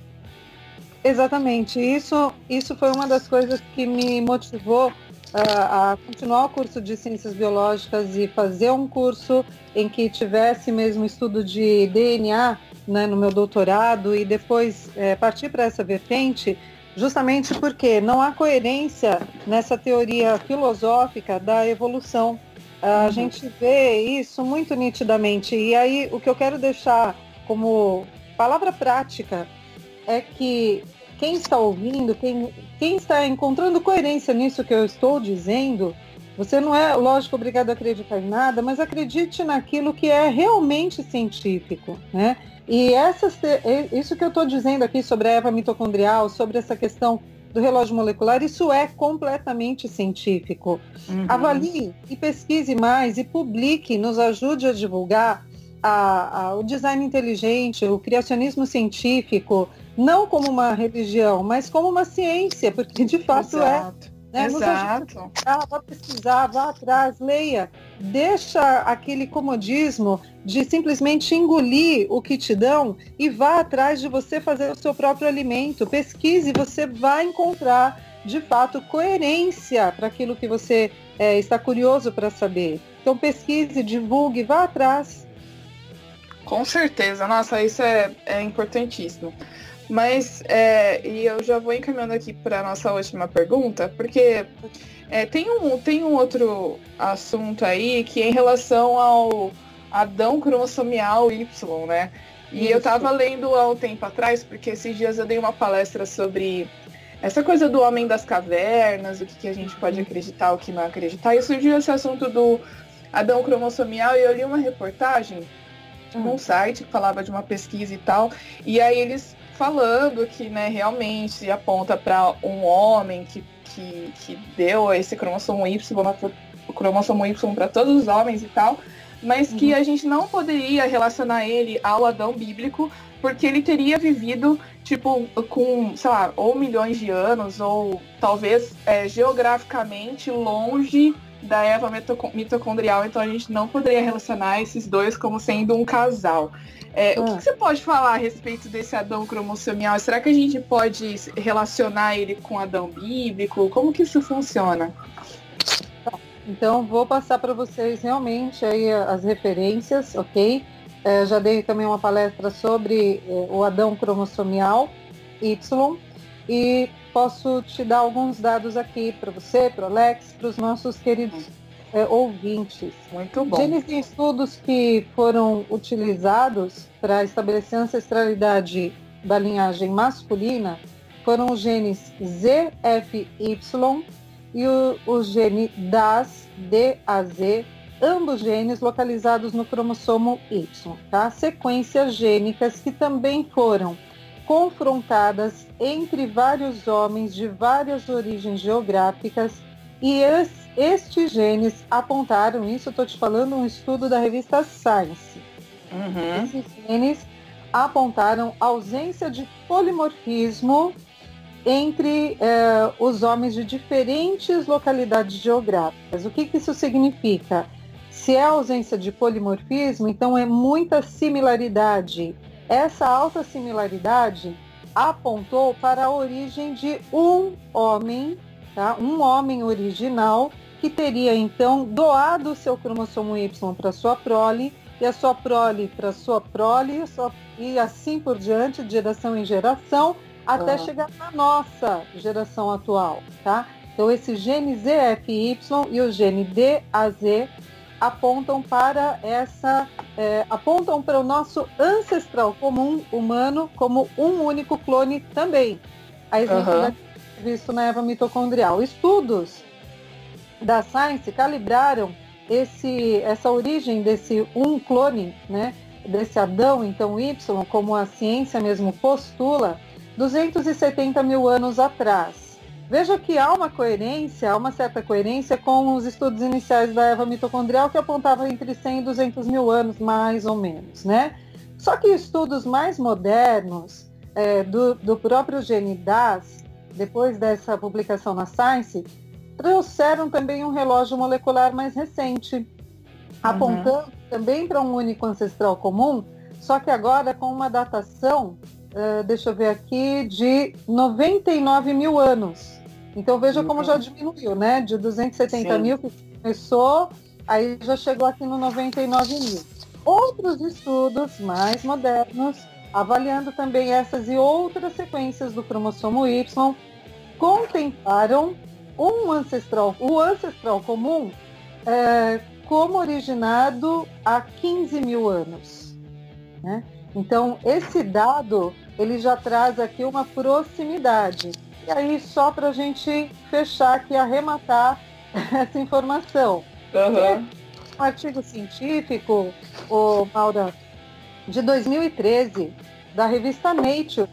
Exatamente. Isso, isso foi uma das coisas que me motivou uh, a continuar o curso de ciências biológicas e fazer um curso em que tivesse mesmo estudo de DNA né, no meu doutorado e depois é, partir para essa vertente justamente porque não há coerência nessa teoria filosófica da evolução. A uhum. gente vê isso muito nitidamente. E aí o que eu quero deixar como palavra prática é que quem está ouvindo, quem, quem está encontrando coerência nisso que eu estou dizendo, você não é, lógico, obrigado a acreditar em nada, mas acredite naquilo que é realmente científico, né? E essas, isso que eu estou dizendo aqui sobre a Eva mitocondrial, sobre essa questão do relógio molecular, isso é completamente científico. Uhum. Avalie e pesquise mais e publique, nos ajude a divulgar a, a, o design inteligente, o criacionismo científico, não como uma religião, mas como uma ciência, porque de fato é. Exato. é. Né? Exato. Ah, vá pesquisar, vá atrás, leia. Deixa aquele comodismo de simplesmente engolir o que te dão e vá atrás de você fazer o seu próprio alimento. Pesquise, você vai encontrar de fato coerência para aquilo que você é, está curioso para saber. Então pesquise, divulgue, vá atrás. Com certeza, nossa, isso é, é importantíssimo. Mas, é, e eu já vou encaminhando aqui para a nossa última pergunta, porque é, tem, um, tem um outro assunto aí que é em relação ao Adão cromossomial Y, né? E Isso. eu estava lendo há um tempo atrás, porque esses dias eu dei uma palestra sobre essa coisa do homem das cavernas, o que, que a gente pode acreditar, o que não acreditar. E surgiu esse assunto do Adão cromossomial e eu li uma reportagem num hum. site que falava de uma pesquisa e tal. E aí eles falando que né, realmente aponta para um homem que, que, que deu esse cromossomo Y, o cromossomo Y para todos os homens e tal, mas uhum. que a gente não poderia relacionar ele ao Adão bíblico, porque ele teria vivido, tipo, com, sei lá, ou milhões de anos, ou talvez é, geograficamente longe da Eva mitocondrial, então a gente não poderia relacionar esses dois como sendo um casal. É, ah. O que, ah. que, você pode falar a respeito desse Adão cromossomial? Será que a gente pode relacionar ele com Adão bíblico? Como que isso funciona? Então vou passar para vocês realmente aí as referências, ok? É, já dei também uma palestra sobre é, o Adão cromossomial Y e posso te dar alguns dados aqui para você, para o Alex, para os nossos queridos é, ouvintes. Muito bom. Genes de estudos que foram utilizados para estabelecer a ancestralidade da linhagem masculina foram os genes ZFY e o, o gene DAS, DAZ, ambos genes localizados no cromossomo Y, tá? Sequências gênicas que também foram confrontadas entre vários homens de várias origens geográficas e es, estes genes apontaram, isso estou te falando, um estudo da revista Science. Uhum. Esses genes apontaram ausência de polimorfismo entre eh, os homens de diferentes localidades geográficas. O que, que isso significa? Se é ausência de polimorfismo, então é muita similaridade essa alta similaridade apontou para a origem de um homem, tá? um homem original, que teria então doado o seu cromossomo Y para sua prole e a sua prole para sua prole e assim por diante, de geração em geração, até ah. chegar na nossa geração atual, tá? Então esse gene ZFY e o gene DAZ apontam para essa, é, apontam para o nosso ancestral comum humano como um único clone também. A exemplo uhum. visto na Eva mitocondrial. Estudos da Science calibraram esse, essa origem desse um clone, né, desse Adão, então Y, como a ciência mesmo postula, 270 mil anos atrás. Veja que há uma coerência, há uma certa coerência com os estudos iniciais da Eva mitocondrial que apontavam entre 100 e 200 mil anos, mais ou menos, né? Só que estudos mais modernos é, do, do próprio gene DAS, depois dessa publicação na Science, trouxeram também um relógio molecular mais recente, uhum. apontando também para um único ancestral comum, só que agora com uma datação, uh, deixa eu ver aqui, de 99 mil anos. Então veja como já diminuiu, né? De 270 Sim. mil que começou, aí já chegou aqui no 99 mil. Outros estudos mais modernos, avaliando também essas e outras sequências do cromossomo Y, contemplaram um ancestral, o ancestral comum é, como originado há 15 mil anos. Né? Então, esse dado ele já traz aqui uma proximidade. E aí, só para a gente fechar aqui, arrematar essa informação. Uhum. Um artigo científico, o Maura, de 2013, da revista Nature.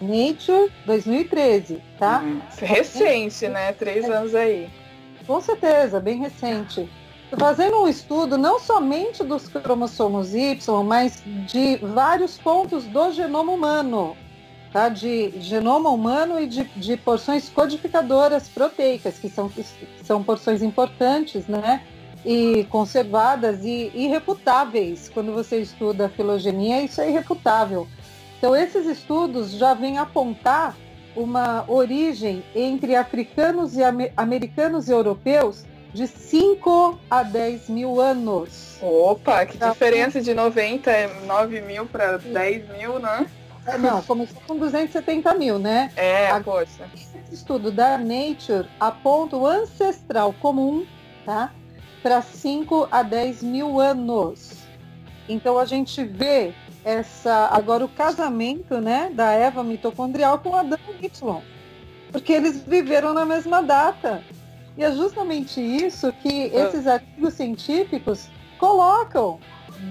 Nature 2013, tá? Hum, recente, né? Três é. anos aí. Com certeza, bem recente. Fazendo um estudo não somente dos cromossomos Y, mas de vários pontos do genoma humano tá? de genoma humano e de, de porções codificadoras proteicas, que são, são porções importantes, né? E conservadas e irrefutáveis. Quando você estuda a filogenia, isso é irrefutável. Então, esses estudos já vêm apontar uma origem entre africanos e americanos e europeus de 5 a 10 mil anos. Opa, que tá. diferença de 99 mil para 10 mil, né? É, não, começou com 270 mil, né? É, a poxa. Esse estudo da Nature aponta o ancestral comum, tá? Para 5 a 10 mil anos. Então a gente vê essa agora o casamento, né, da Eva mitocondrial com Adão Y, porque eles viveram na mesma data. E é justamente isso que ah. esses artigos científicos colocam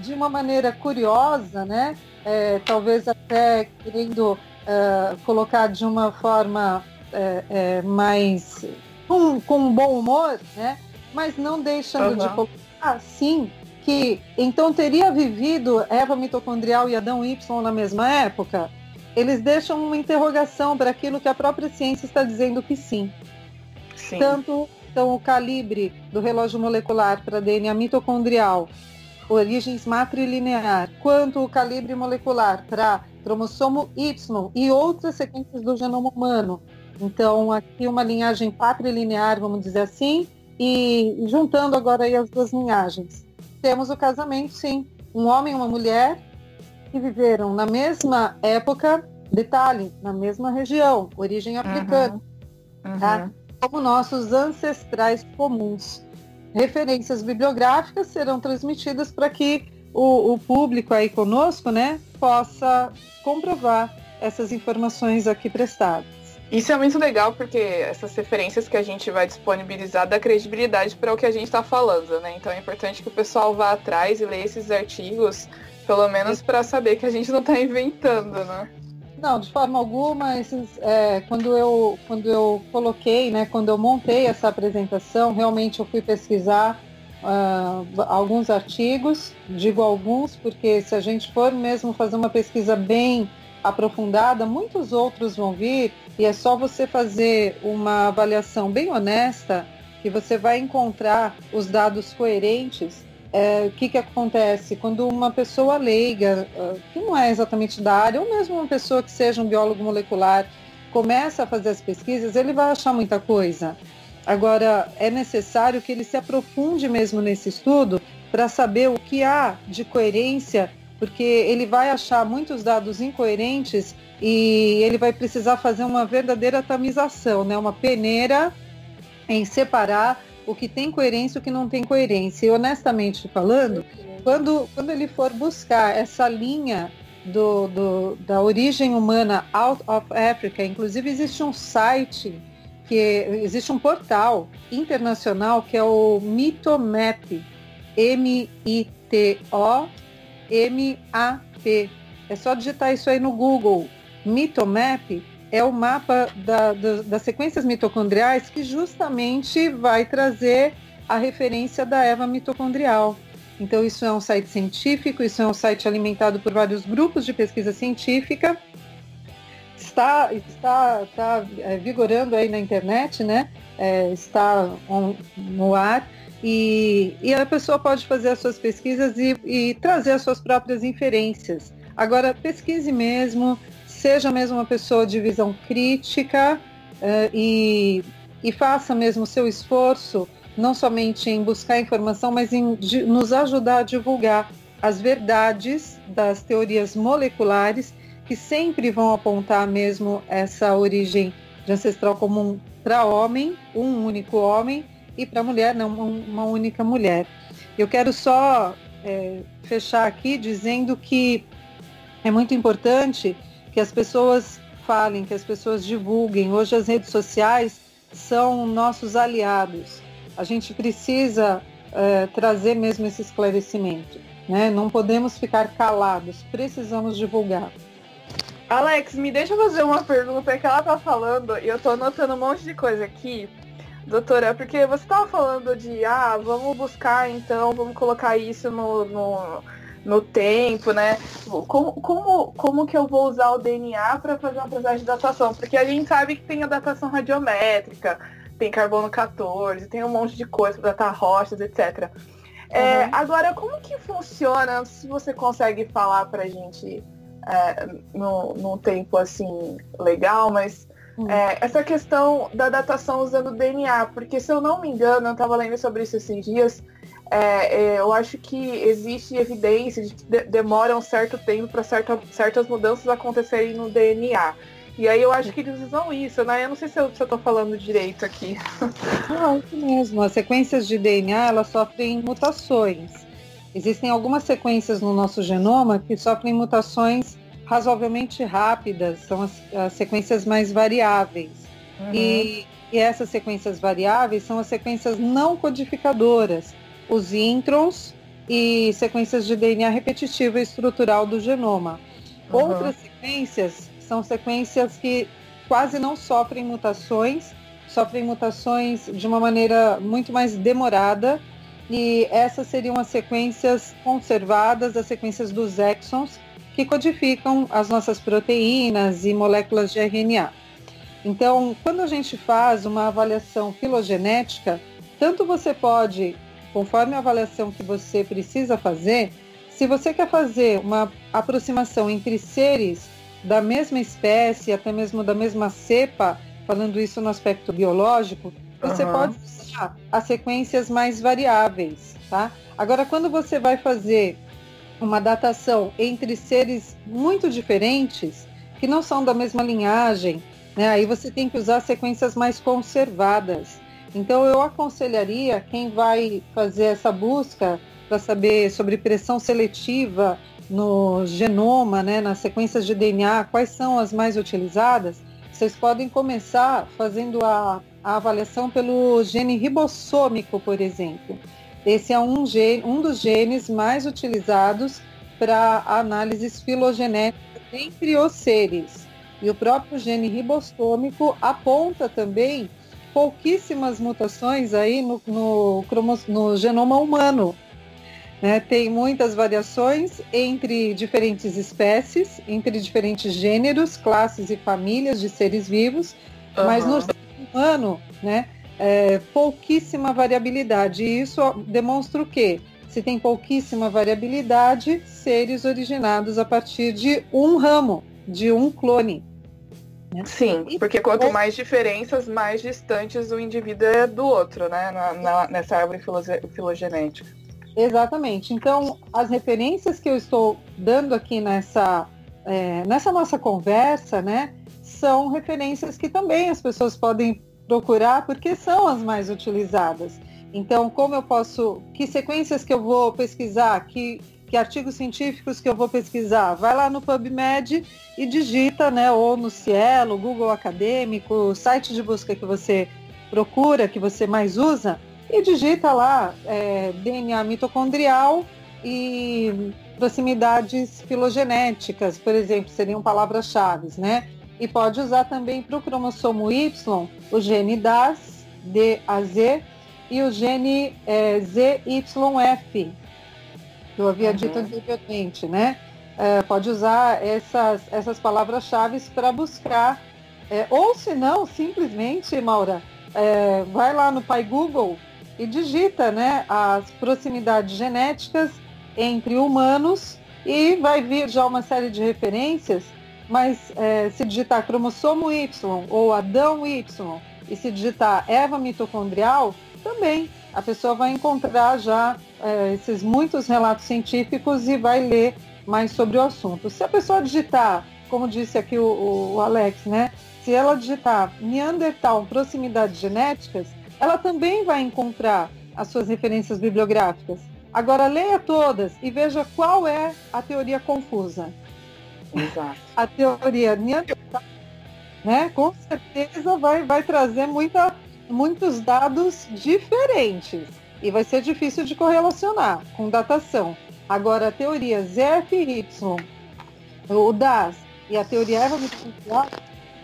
de uma maneira curiosa, né? É, talvez até querendo é, colocar de uma forma é, é mais com, com um bom humor, né? Mas não deixando uhum. de colocar, sim, que então teria vivido Eva mitocondrial e Adão Y na mesma época? Eles deixam uma interrogação para aquilo que a própria ciência está dizendo que sim. sim. Tanto então, o calibre do relógio molecular para DNA mitocondrial origens matrilinear, quanto o calibre molecular para cromossomo Y e outras sequências do genoma humano. Então, aqui uma linhagem patrilinear, vamos dizer assim, e juntando agora aí as duas linhagens. Temos o casamento, sim. Um homem e uma mulher que viveram na mesma época, detalhe, na mesma região, origem africana. Uhum. Tá? Como nossos ancestrais comuns referências bibliográficas serão transmitidas para que o, o, público aí conosco, né, possa comprovar essas informações aqui prestadas. Isso é muito legal porque essas referências que a gente vai disponibilizar dá credibilidade para o que a gente está falando, né? Então é importante que o pessoal vá atrás e leia esses artigos, pelo menos para saber que a gente não está inventando, né? Não, de forma alguma. Esses, é, quando, eu, quando eu coloquei, né, quando eu montei essa apresentação, realmente eu fui pesquisar uh, alguns artigos. Digo alguns, porque se a gente for mesmo fazer uma pesquisa bem aprofundada, muitos outros vão vir e é só você fazer uma avaliação bem honesta que você vai encontrar os dados coerentes é, o que, que acontece? Quando uma pessoa leiga, ah, que não é exatamente da área, ou mesmo uma pessoa que seja um biólogo molecular, começa a fazer as pesquisas, ele vai achar muita coisa. Agora, é necessário que ele se aprofunde mesmo nesse estudo para saber o que há de coerência, porque ele vai achar muitos dados incoerentes e ele vai precisar fazer uma verdadeira tamização, né? uma peneira em separar o que tem coerência e o que não tem coerência. E honestamente falando, quando, quando ele for buscar essa linha do, do, da origem humana out of Africa, inclusive existe um site, que existe um portal internacional que é o Mitomap, M-I-T-O-M-A-P. É só digitar isso aí no Google, Mitomap, é o mapa da, da, das sequências mitocondriais que justamente vai trazer a referência da Eva mitocondrial. Então, isso é um site científico, isso é um site alimentado por vários grupos de pesquisa científica. Está, está, está é, vigorando aí na internet, né? É, está on, no ar. E, e, a pessoa pode fazer as suas pesquisas e, e trazer as suas próprias inferências. Agora, pesquise mesmo, seja mesmo uma pessoa de visão crítica uh, e, e faça mesmo o seu esforço, não somente em buscar informação, mas em de, nos ajudar a divulgar as verdades das teorias moleculares que sempre vão apontar mesmo essa origem de ancestral comum para homem, um único homem, e para mulher, não uma única mulher. Eu quero só é, fechar aqui dizendo que é muito importante que as pessoas falem, que as pessoas divulguem. Hoje as redes sociais são nossos aliados. A gente precisa é, trazer mesmo esse esclarecimento. Né? Não podemos ficar calados, precisamos divulgar. Alex, me deixa fazer uma pergunta que ela tá falando e eu tô anotando um monte de coisa aqui. Doutora, porque você tava falando de, ah, vamos buscar então, vamos colocar isso no, no, no tempo, né? Como, como, como que eu vou usar o DNA para fazer uma processo de datação? Porque a gente sabe que tem a datação radiométrica, tem carbono 14, tem um monte de coisa para datar rochas, etc. É, uhum. Agora, como que funciona, se você consegue falar pra gente é, no, num tempo assim legal, mas uhum. é, essa questão da datação usando DNA, porque se eu não me engano, eu estava lendo sobre isso esses dias, é, é, eu acho que existe evidência de que demora um certo tempo para certa, certas mudanças acontecerem no DNA. E aí eu acho que eles usam isso, né? Eu não sei se eu, estou falando direito aqui. Não, isso mesmo. As sequências de DNA, elas sofrem mutações. Existem algumas sequências no nosso genoma que sofrem mutações razoavelmente rápidas, são as, as sequências mais variáveis. Uhum. E, e essas sequências variáveis são as sequências não codificadoras, os introns e sequências de DNA repetitiva e estrutural do genoma. Uhum. Outras sequências são sequências que quase não sofrem mutações, sofrem mutações de uma maneira muito mais demorada, e essas seriam as sequências conservadas, as sequências dos exons, que codificam as nossas proteínas e moléculas de RNA. Então, quando a gente faz uma avaliação filogenética, tanto você pode, conforme a avaliação que você precisa fazer, se você quer fazer uma aproximação entre seres da mesma espécie, até mesmo da mesma cepa, falando isso no aspecto biológico, você uhum. pode usar as sequências mais variáveis, tá? Agora, quando você vai fazer uma datação entre seres muito diferentes, que não são da mesma linhagem, né, aí você tem que usar sequências mais conservadas. Então, eu aconselharia quem vai fazer essa busca para saber sobre pressão seletiva no genoma, né, nas sequências de DNA, quais são as mais utilizadas, vocês podem começar fazendo a, a avaliação pelo gene ribossômico, por exemplo. Esse é um, gene, um dos genes mais utilizados para análises filogenéticas entre os seres. E o próprio gene ribossômico aponta também pouquíssimas mutações aí no, no, no genoma humano. Né? Tem muitas variações entre diferentes espécies, entre diferentes gêneros, classes e famílias de seres vivos, uhum. mas no ser humano, né, é, pouquíssima variabilidade. E isso demonstra o quê? Se tem pouquíssima variabilidade, seres originados a partir de um ramo, de um clone. Né? Sim, porque quanto mais diferenças, mais distantes o indivíduo é do outro, né? Na, na, nessa árvore filogenética. Exatamente. Então, as referências que eu estou dando aqui nessa, é, nessa nossa conversa, né, são referências que também as pessoas podem procurar porque são as mais utilizadas. Então, como eu posso, que sequências que eu vou pesquisar, que, que artigos científicos que eu vou pesquisar? Vai lá no PubMed e digita, né, ou no Cielo, Google Acadêmico, site de busca que você procura, que você mais usa, e digita lá é, DNA mitocondrial e proximidades filogenéticas, por exemplo, seriam palavras-chave, né? E pode usar também para o cromossomo Y o gene DAS, DAZ, e o gene é, ZYF, que eu havia uhum. dito anteriormente, né? É, pode usar essas, essas palavras-chave para buscar, é, ou se não, simplesmente, Maura, é, vai lá no Pai Google e digita né, as proximidades genéticas entre humanos e vai vir já uma série de referências, mas é, se digitar cromossomo Y ou Adão Y e se digitar Eva mitocondrial, também a pessoa vai encontrar já é, esses muitos relatos científicos e vai ler mais sobre o assunto. Se a pessoa digitar, como disse aqui o, o Alex, né? Se ela digitar Neandertal proximidades genéticas, ela também vai encontrar as suas referências bibliográficas. Agora leia todas e veja qual é a teoria confusa. Exato. A teoria neandertal, né, com certeza vai, vai trazer muita, muitos dados diferentes e vai ser difícil de correlacionar com datação. Agora, a teoria ZFY, o DAS e a teoria evolutiva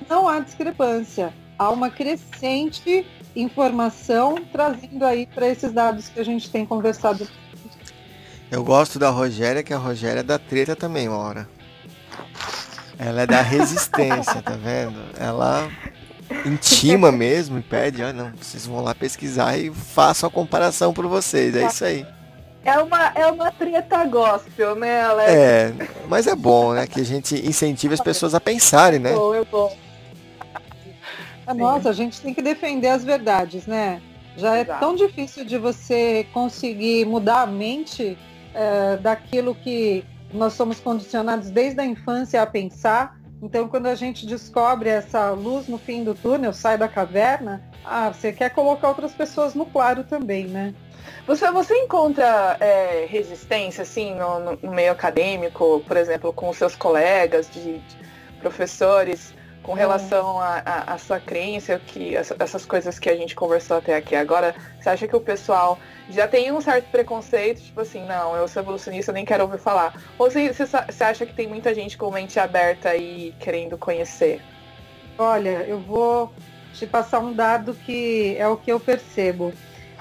não há discrepância. Há uma crescente informação trazendo aí para esses dados que a gente tem conversado. Eu gosto da Rogéria, que a Rogéria é da treta também, uma hora. Ela é da resistência, tá vendo? Ela intima mesmo e pede, ah, não, vocês vão lá pesquisar e façam a comparação para vocês. É isso aí. É uma, é uma treta gospel, né, Alex? É, mas é bom, né? Que a gente incentive as pessoas a pensarem, né? Eu bom. Nossa, a gente tem que defender as verdades, né? Já é Exato. tão difícil de você conseguir mudar a mente é, daquilo que nós somos condicionados desde a infância a pensar. Então, quando a gente descobre essa luz no fim do túnel, sai da caverna, ah, você quer colocar outras pessoas no claro também, né? Você, você encontra é, resistência, assim, no, no, meio acadêmico, por exemplo, com seus colegas de, de professores, com relação à sua crença, que essas coisas que a gente conversou até aqui agora, você acha que o pessoal já tem um certo preconceito, tipo assim, não, eu sou evolucionista, nem quero ouvir falar. Ou você, você acha que tem muita gente com mente aberta e querendo conhecer? Olha, eu vou te passar um dado que é o que eu percebo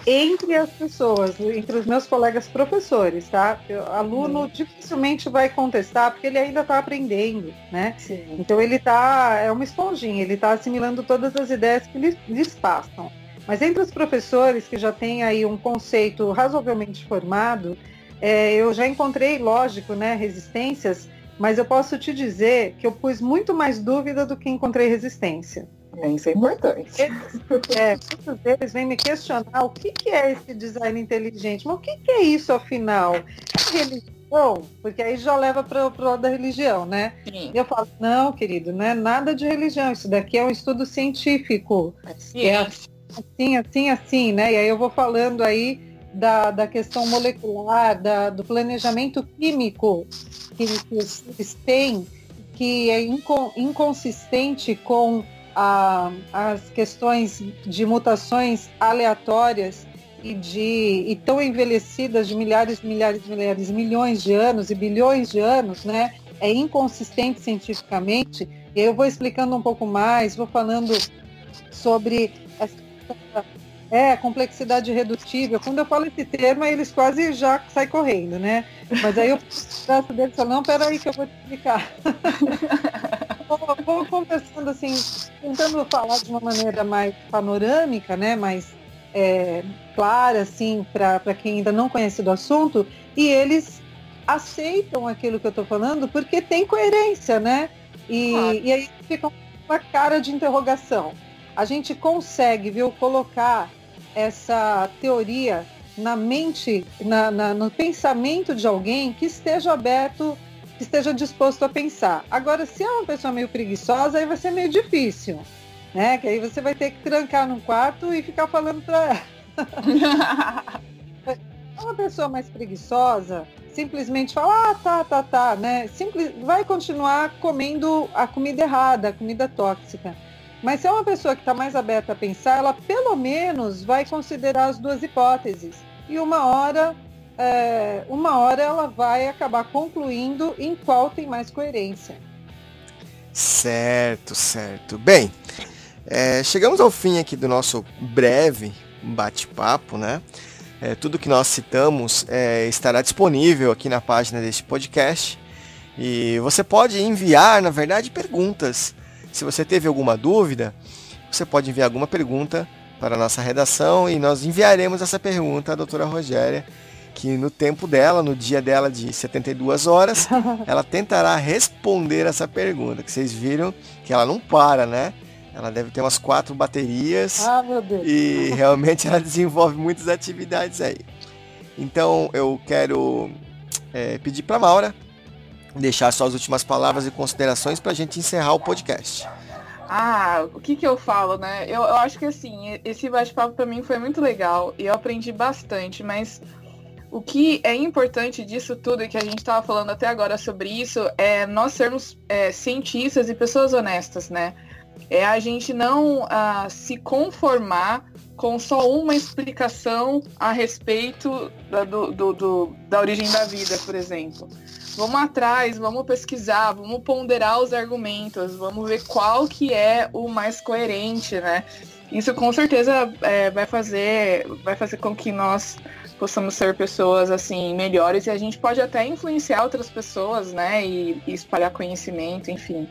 entre as pessoas, entre os meus colegas professores, tá? O aluno hum. dificilmente vai contestar porque ele ainda está aprendendo, né? Sim. Então ele tá, é uma esponjinha, ele está assimilando todas as ideias que lhes, lhes passam. Mas entre os professores que já têm aí um conceito razoavelmente formado, é, eu já encontrei, lógico, né, resistências, mas eu posso te dizer que eu pus muito mais dúvida do que encontrei resistência. É, isso é importante. É, muitos deles vêm me questionar o que, que é esse design inteligente, mas o que, que é isso afinal? É religião? Porque aí já leva para o lado da religião, né? Sim. E eu falo, não, querido, não é nada de religião, isso daqui é um estudo científico. É, é assim, assim, assim, né? E aí eu vou falando aí da, da questão molecular, da, do planejamento químico que, que eles têm, que é inconsistente com a, as questões de mutações aleatórias e de e tão envelhecidas de milhares, milhares, milhares, milhões de anos e bilhões de anos, né? É inconsistente cientificamente. Eu vou explicando um pouco mais, vou falando sobre essa é, complexidade redutível. Quando eu falo esse termo, eles quase já saem correndo, né? Mas aí eu peço deles e falo, não, peraí que eu vou te explicar. vou, vou conversando assim, tentando falar de uma maneira mais panorâmica, né? Mais é, clara, assim, para quem ainda não conhece do assunto, e eles aceitam aquilo que eu estou falando porque tem coerência, né? E, claro. e aí fica uma cara de interrogação. A gente consegue, viu, colocar essa teoria na mente, na, na, no pensamento de alguém que esteja aberto esteja disposto a pensar. Agora, se é uma pessoa meio preguiçosa, aí vai ser meio difícil, né? Que aí você vai ter que trancar num quarto e ficar falando para ela. uma pessoa mais preguiçosa simplesmente fala, ah, tá, tá, tá, né? Simples, vai continuar comendo a comida errada, a comida tóxica. Mas se é uma pessoa que está mais aberta a pensar, ela pelo menos vai considerar as duas hipóteses. E uma hora é, uma hora ela vai acabar concluindo em qual tem mais coerência. Certo, certo. Bem, é, chegamos ao fim aqui do nosso breve bate-papo, né? É, tudo que nós citamos é, estará disponível aqui na página deste podcast. E você pode enviar, na verdade, perguntas. Se você teve alguma dúvida, você pode enviar alguma pergunta para a nossa redação e nós enviaremos essa pergunta à doutora Rogéria que no tempo dela, no dia dela de 72 horas, ela tentará responder essa pergunta. Que vocês viram que ela não para, né? Ela deve ter umas quatro baterias. Ah, meu Deus. E realmente ela desenvolve muitas atividades aí. Então eu quero é, pedir para Maura deixar suas últimas palavras e considerações para a gente encerrar o podcast. Ah, o que que eu falo, né? Eu, eu acho que assim, esse bate-papo para mim foi muito legal e eu aprendi bastante, mas o que é importante disso tudo e que a gente estava falando até agora sobre isso é nós sermos é, cientistas e pessoas honestas, né? É a gente não uh, se conformar com só uma explicação a respeito da, do, do, do, da origem da vida, por exemplo. Vamos atrás, vamos pesquisar, vamos ponderar os argumentos, vamos ver qual que é o mais coerente, né? Isso com certeza é, vai fazer vai fazer com que nós possamos ser pessoas assim melhores e a gente pode até influenciar outras pessoas, né? E, e espalhar conhecimento, enfim.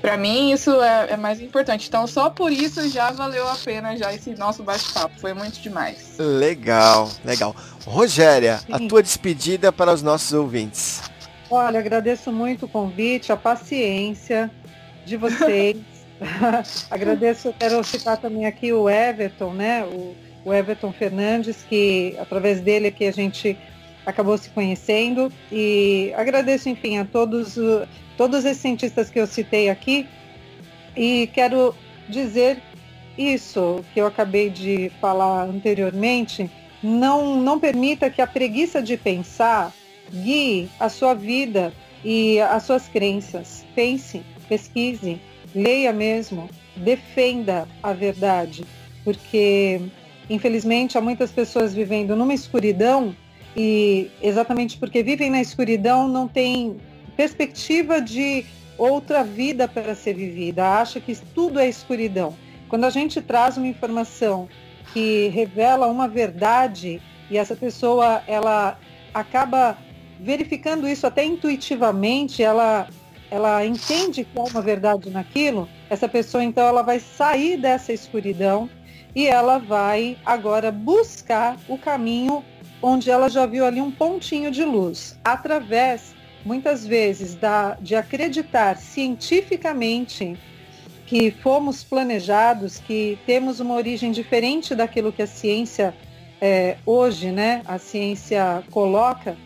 Para mim isso é, é, mais importante. Então só por isso já valeu a pena já esse nosso bate-papo. Foi muito demais. Legal, legal. Rogéria, Sim. a tua despedida para os nossos ouvintes. Olha, agradeço muito o convite, a paciência de vocês. agradeço, quero citar também aqui o Everton, né? O, o Everton Fernandes, que através dele que a gente acabou se conhecendo. E agradeço, enfim, a todos, todos esses cientistas que eu citei aqui. E quero dizer isso que eu acabei de falar anteriormente. Não, não permita que a preguiça de pensar guie a sua vida e as suas crenças. Pense, pesquise, leia mesmo, defenda a verdade, porque infelizmente há muitas pessoas vivendo numa escuridão e exatamente porque vivem na escuridão não tem perspectiva de outra vida para ser vivida, acha que tudo é escuridão. Quando a gente traz uma informação que revela uma verdade e essa pessoa ela acaba verificando isso até intuitivamente, ela, ela entende que há uma verdade naquilo, essa pessoa então ela vai sair dessa escuridão e ela vai agora buscar o caminho onde ela já viu ali um pontinho de luz, através, muitas vezes, da, de acreditar cientificamente que fomos planejados, que temos uma origem diferente daquilo que a ciência é, hoje, né, a ciência coloca,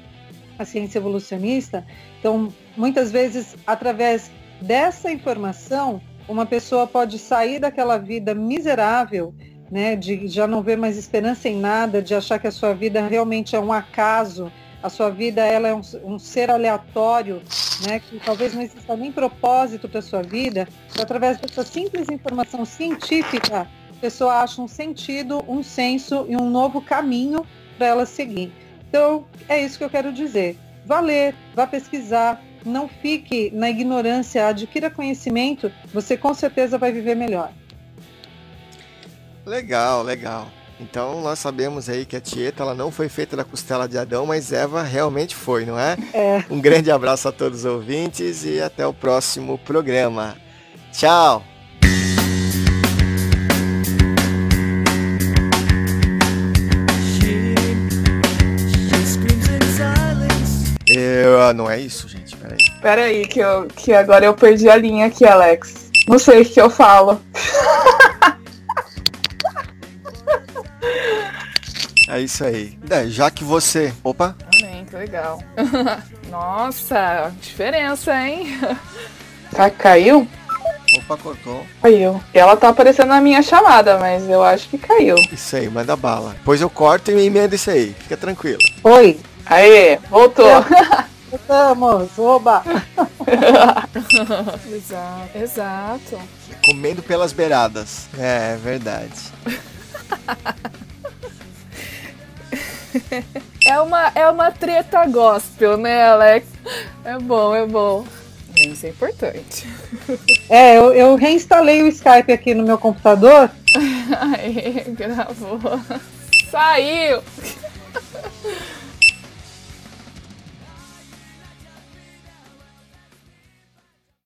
a ciência evolucionista. Então, muitas vezes, através dessa informação, uma pessoa pode sair daquela vida miserável, né, de já não ver mais esperança em nada, de achar que a sua vida realmente é um acaso, a sua vida ela é um, um ser aleatório, né, que talvez não exista nem propósito para a sua vida, através dessa simples informação científica, a pessoa acha um sentido, um senso e um novo caminho para ela seguir. Então, é isso que eu quero dizer. Vá ler, vá pesquisar, não fique na ignorância, adquira conhecimento, você com certeza vai viver melhor. Legal, legal. Então nós sabemos aí que a Tieta ela não foi feita da costela de Adão, mas Eva realmente foi, não é? É. Um grande abraço a todos os ouvintes e até o próximo programa. Tchau! Eu, ah, não é isso, gente. Peraí. Peraí, que, eu, que agora eu perdi a linha aqui, Alex. Não sei o que eu falo. É isso aí. É, já que você. Opa! Amém, que legal. Nossa, diferença, hein? Tá, caiu? Opa, cortou. Caiu. Ela tá aparecendo na minha chamada, mas eu acho que caiu. Isso aí, manda bala. Depois eu corto e emendo isso aí. Fica tranquilo. Oi. Aê, voltou. Voltamos, oba. exato, exato. Comendo pelas beiradas. É, verdade. É uma, é uma treta gospel, né, Alex? É bom, é bom. Isso é importante. É, eu, eu reinstalei o Skype aqui no meu computador. Aê, gravou. Saiu!